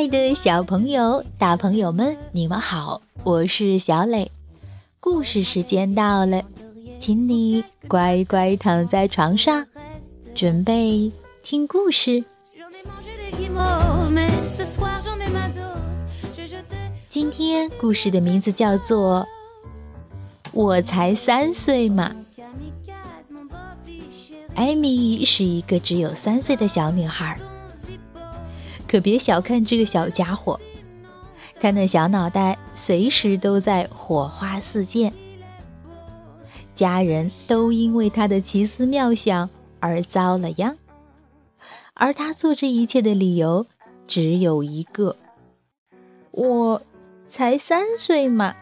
爱的小朋友、大朋友们，你们好，我是小磊。故事时间到了，请你乖乖躺在床上，准备听故事。今天故事的名字叫做《我才三岁嘛》。艾米是一个只有三岁的小女孩。可别小看这个小家伙，他那小脑袋随时都在火花四溅。家人都因为他的奇思妙想而遭了殃，而他做这一切的理由只有一个：我才三岁嘛。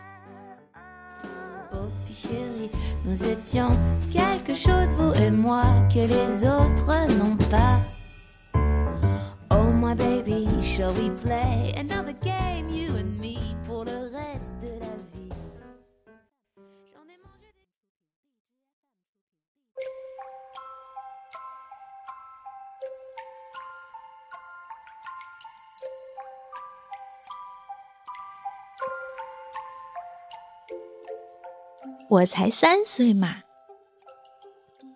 我才三岁嘛。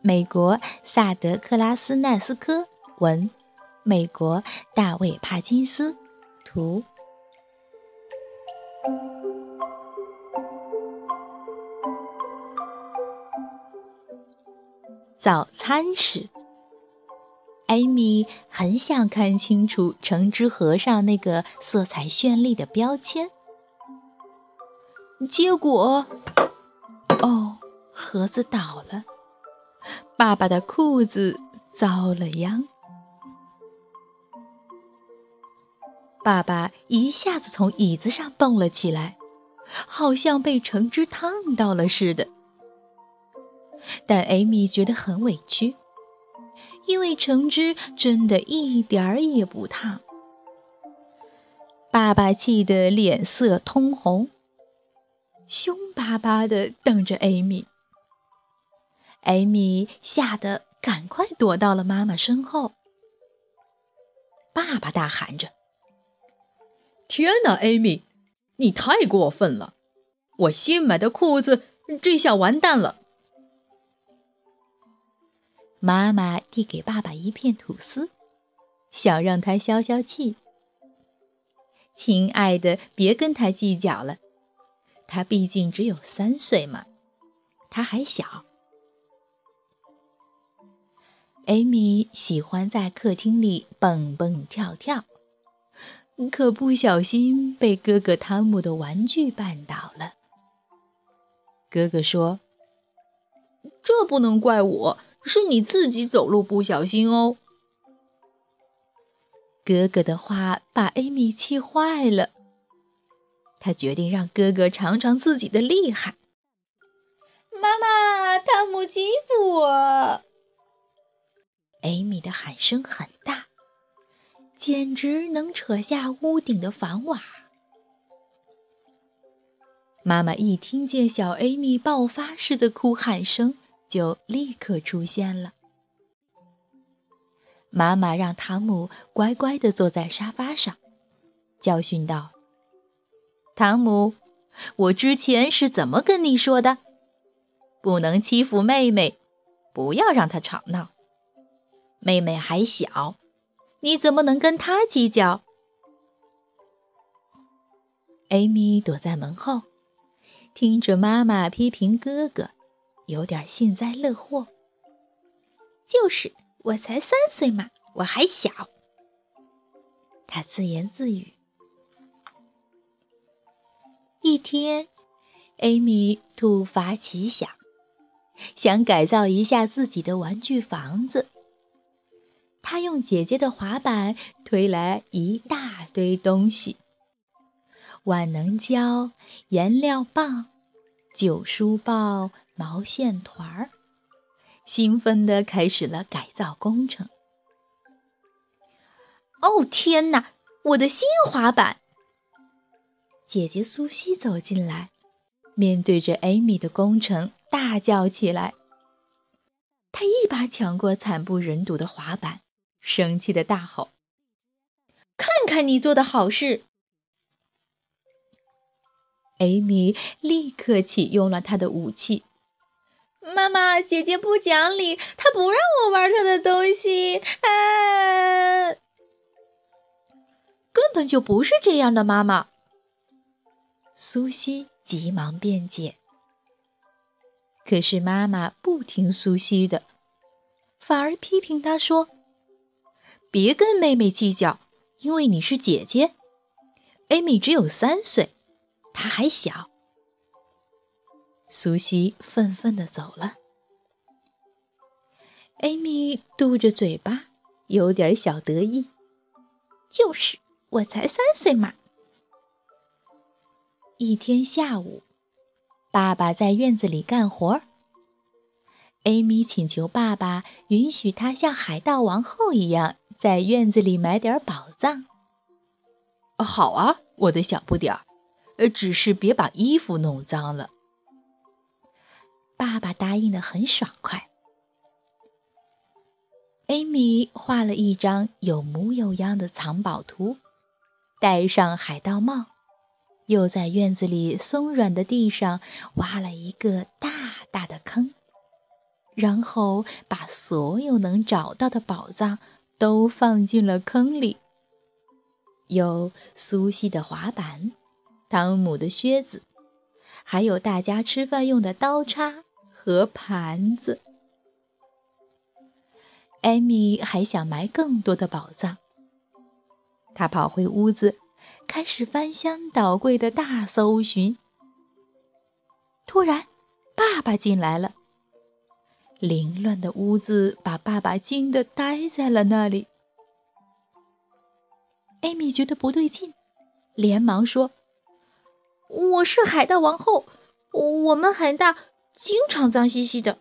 美国萨德克拉斯奈斯科文。美国大卫·帕金斯图。早餐时，艾米很想看清楚橙汁盒上那个色彩绚丽的标签，结果，哦，盒子倒了，爸爸的裤子遭了殃。爸爸一下子从椅子上蹦了起来，好像被橙汁烫到了似的。但艾米觉得很委屈，因为橙汁真的一点儿也不烫。爸爸气得脸色通红，凶巴巴地瞪着艾米。艾米吓得赶快躲到了妈妈身后。爸爸大喊着。天哪，艾米，你太过分了！我新买的裤子这下完蛋了。妈妈递给爸爸一片吐司，想让他消消气。亲爱的，别跟他计较了，他毕竟只有三岁嘛，他还小。艾米喜欢在客厅里蹦蹦跳跳。可不小心被哥哥汤姆的玩具绊倒了。哥哥说：“这不能怪我，是你自己走路不小心哦。”哥哥的话把艾米气坏了，他决定让哥哥尝尝自己的厉害。妈妈，汤姆欺负我！艾米的喊声很大。简直能扯下屋顶的房瓦。妈妈一听见小艾米爆发式的哭喊声，就立刻出现了。妈妈让汤姆乖乖地坐在沙发上，教训道：“汤姆，我之前是怎么跟你说的？不能欺负妹妹，不要让她吵闹。妹妹还小。”你怎么能跟他计较？艾米躲在门后，听着妈妈批评哥哥，有点幸灾乐祸。就是我才三岁嘛，我还小。他自言自语。一天，艾米突发奇想，想改造一下自己的玩具房子。他用姐姐的滑板推来一大堆东西：万能胶、颜料棒、旧书报、毛线团儿，兴奋地开始了改造工程。哦天哪，我的新滑板！姐姐苏西走进来，面对着艾米的工程，大叫起来。她一把抢过惨不忍睹的滑板。生气的大吼：“看看你做的好事。艾米立刻启用了她的武器。妈妈，姐姐不讲理，她不让我玩她的东西。啊！根本就不是这样的，妈妈。苏西急忙辩解。可是妈妈不听苏西的，反而批评她说：“别跟妹妹计较，因为你是姐姐。艾米只有三岁。”他还小。苏西愤愤地走了。艾米嘟着嘴巴，有点小得意。就是我才三岁嘛。一天下午，爸爸在院子里干活。艾米请求爸爸允许他像海盗王后一样，在院子里买点宝藏。好啊，我的小不点儿。呃，只是别把衣服弄脏了。爸爸答应的很爽快。艾米画了一张有模有样的藏宝图，戴上海盗帽，又在院子里松软的地上挖了一个大大的坑，然后把所有能找到的宝藏都放进了坑里，有苏西的滑板。汤姆的靴子，还有大家吃饭用的刀叉和盘子。艾米还想埋更多的宝藏。他跑回屋子，开始翻箱倒柜的大搜寻。突然，爸爸进来了。凌乱的屋子把爸爸惊得呆在了那里。艾米觉得不对劲，连忙说。我是海盗王后，我们很大，经常脏兮兮的。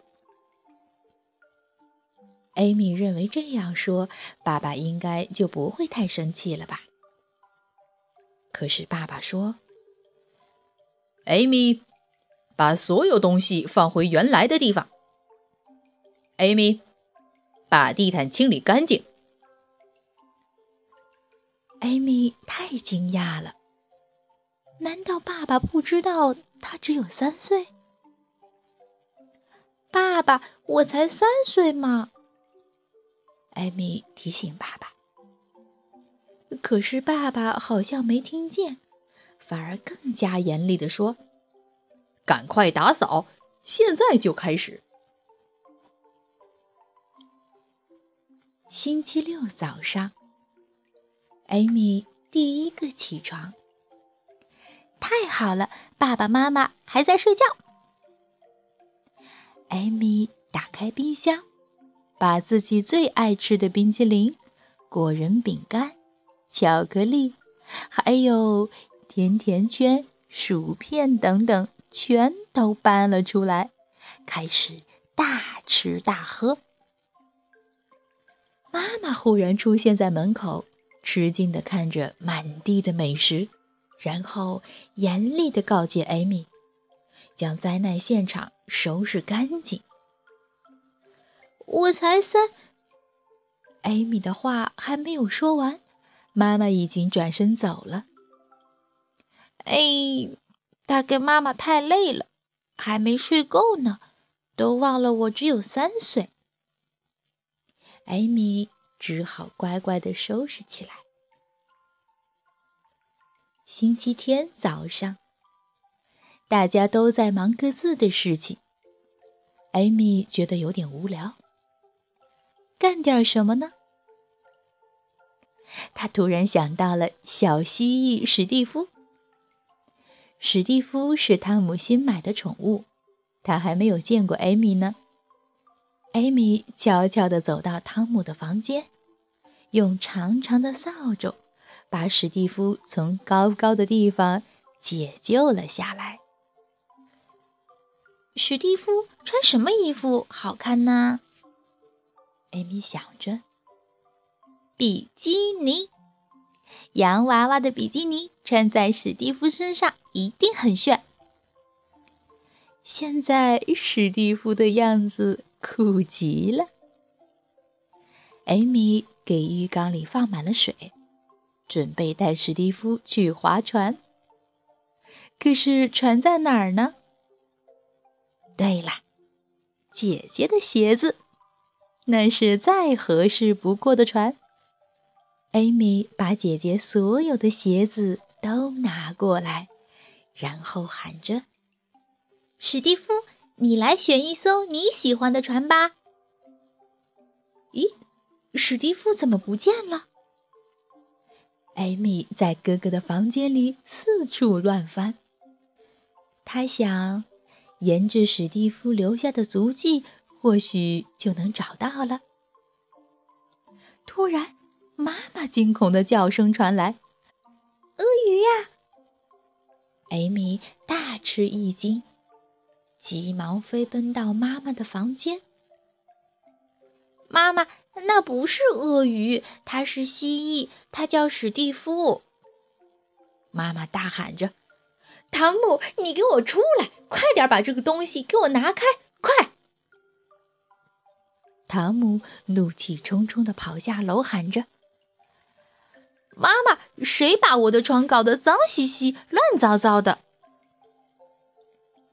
艾米认为这样说，爸爸应该就不会太生气了吧？可是爸爸说：“艾米，把所有东西放回原来的地方。艾米，把地毯清理干净。”艾米太惊讶了。难道爸爸不知道他只有三岁？爸爸，我才三岁嘛！艾米提醒爸爸。可是爸爸好像没听见，反而更加严厉地说：“赶快打扫，现在就开始。”星期六早上，艾米第一个起床。太好了，爸爸妈妈还在睡觉。艾米打开冰箱，把自己最爱吃的冰淇淋、果仁饼干、巧克力，还有甜甜圈、薯片等等，全都搬了出来，开始大吃大喝。妈妈忽然出现在门口，吃惊地看着满地的美食。然后严厉地告诫艾米，将灾难现场收拾干净。我才三，艾米的话还没有说完，妈妈已经转身走了。哎，大概妈妈太累了，还没睡够呢，都忘了我只有三岁。艾米只好乖乖地收拾起来。星期天早上，大家都在忙各自的事情。艾米觉得有点无聊，干点什么呢？他突然想到了小蜥蜴史蒂夫。史蒂夫是汤姆新买的宠物，他还没有见过艾米呢。艾米悄悄地走到汤姆的房间，用长长的扫帚。把史蒂夫从高高的地方解救了下来。史蒂夫穿什么衣服好看呢？艾米想着。比基尼，洋娃娃的比基尼穿在史蒂夫身上一定很炫。现在史蒂夫的样子酷极了。艾米给浴缸里放满了水。准备带史蒂夫去划船。可是船在哪儿呢？对了，姐姐的鞋子，那是再合适不过的船。艾米把姐姐所有的鞋子都拿过来，然后喊着：“史蒂夫，你来选一艘你喜欢的船吧。”咦，史蒂夫怎么不见了？艾米在哥哥的房间里四处乱翻。他想，沿着史蒂夫留下的足迹，或许就能找到了。突然，妈妈惊恐的叫声传来：“鳄鱼呀！”艾米大吃一惊，急忙飞奔到妈妈的房间。妈妈，那不是鳄鱼，它是蜥蜴，它叫史蒂夫。妈妈大喊着：“汤姆，你给我出来！快点把这个东西给我拿开！快！”汤姆怒气冲冲地跑下楼，喊着：“妈妈，谁把我的床搞得脏兮兮、乱糟糟的？”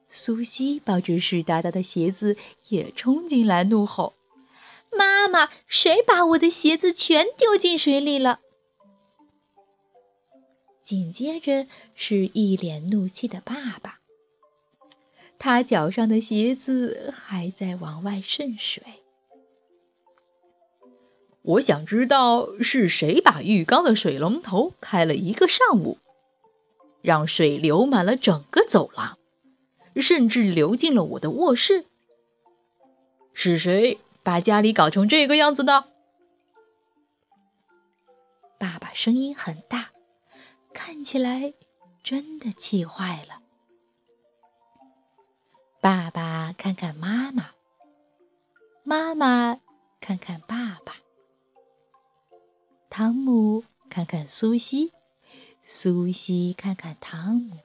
苏西抱着湿哒哒的鞋子也冲进来，怒吼。妈妈，谁把我的鞋子全丢进水里了？紧接着是一脸怒气的爸爸，他脚上的鞋子还在往外渗水。我想知道是谁把浴缸的水龙头开了一个上午，让水流满了整个走廊，甚至流进了我的卧室。是谁？把家里搞成这个样子的，爸爸声音很大，看起来真的气坏了。爸爸看看妈妈，妈妈看看爸爸，汤姆看看苏西，苏西看看汤姆，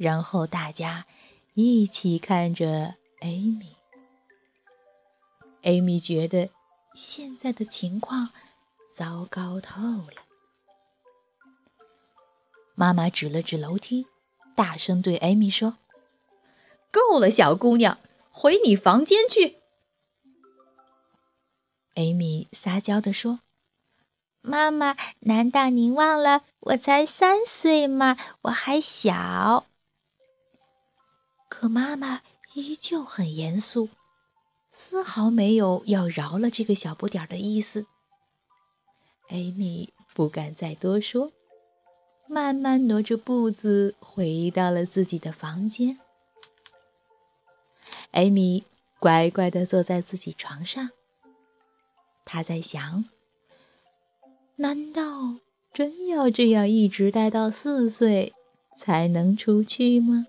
然后大家一起看着艾米。艾米觉得现在的情况糟糕透了。妈妈指了指楼梯，大声对艾米说：“够了，小姑娘，回你房间去。”艾米撒娇地说：“妈妈，难道您忘了我才三岁吗？我还小。”可妈妈依旧很严肃。丝毫没有要饶了这个小不点儿的意思。艾米不敢再多说，慢慢挪着步子回到了自己的房间。艾米乖乖地坐在自己床上，她在想：难道真要这样一直待到四岁才能出去吗？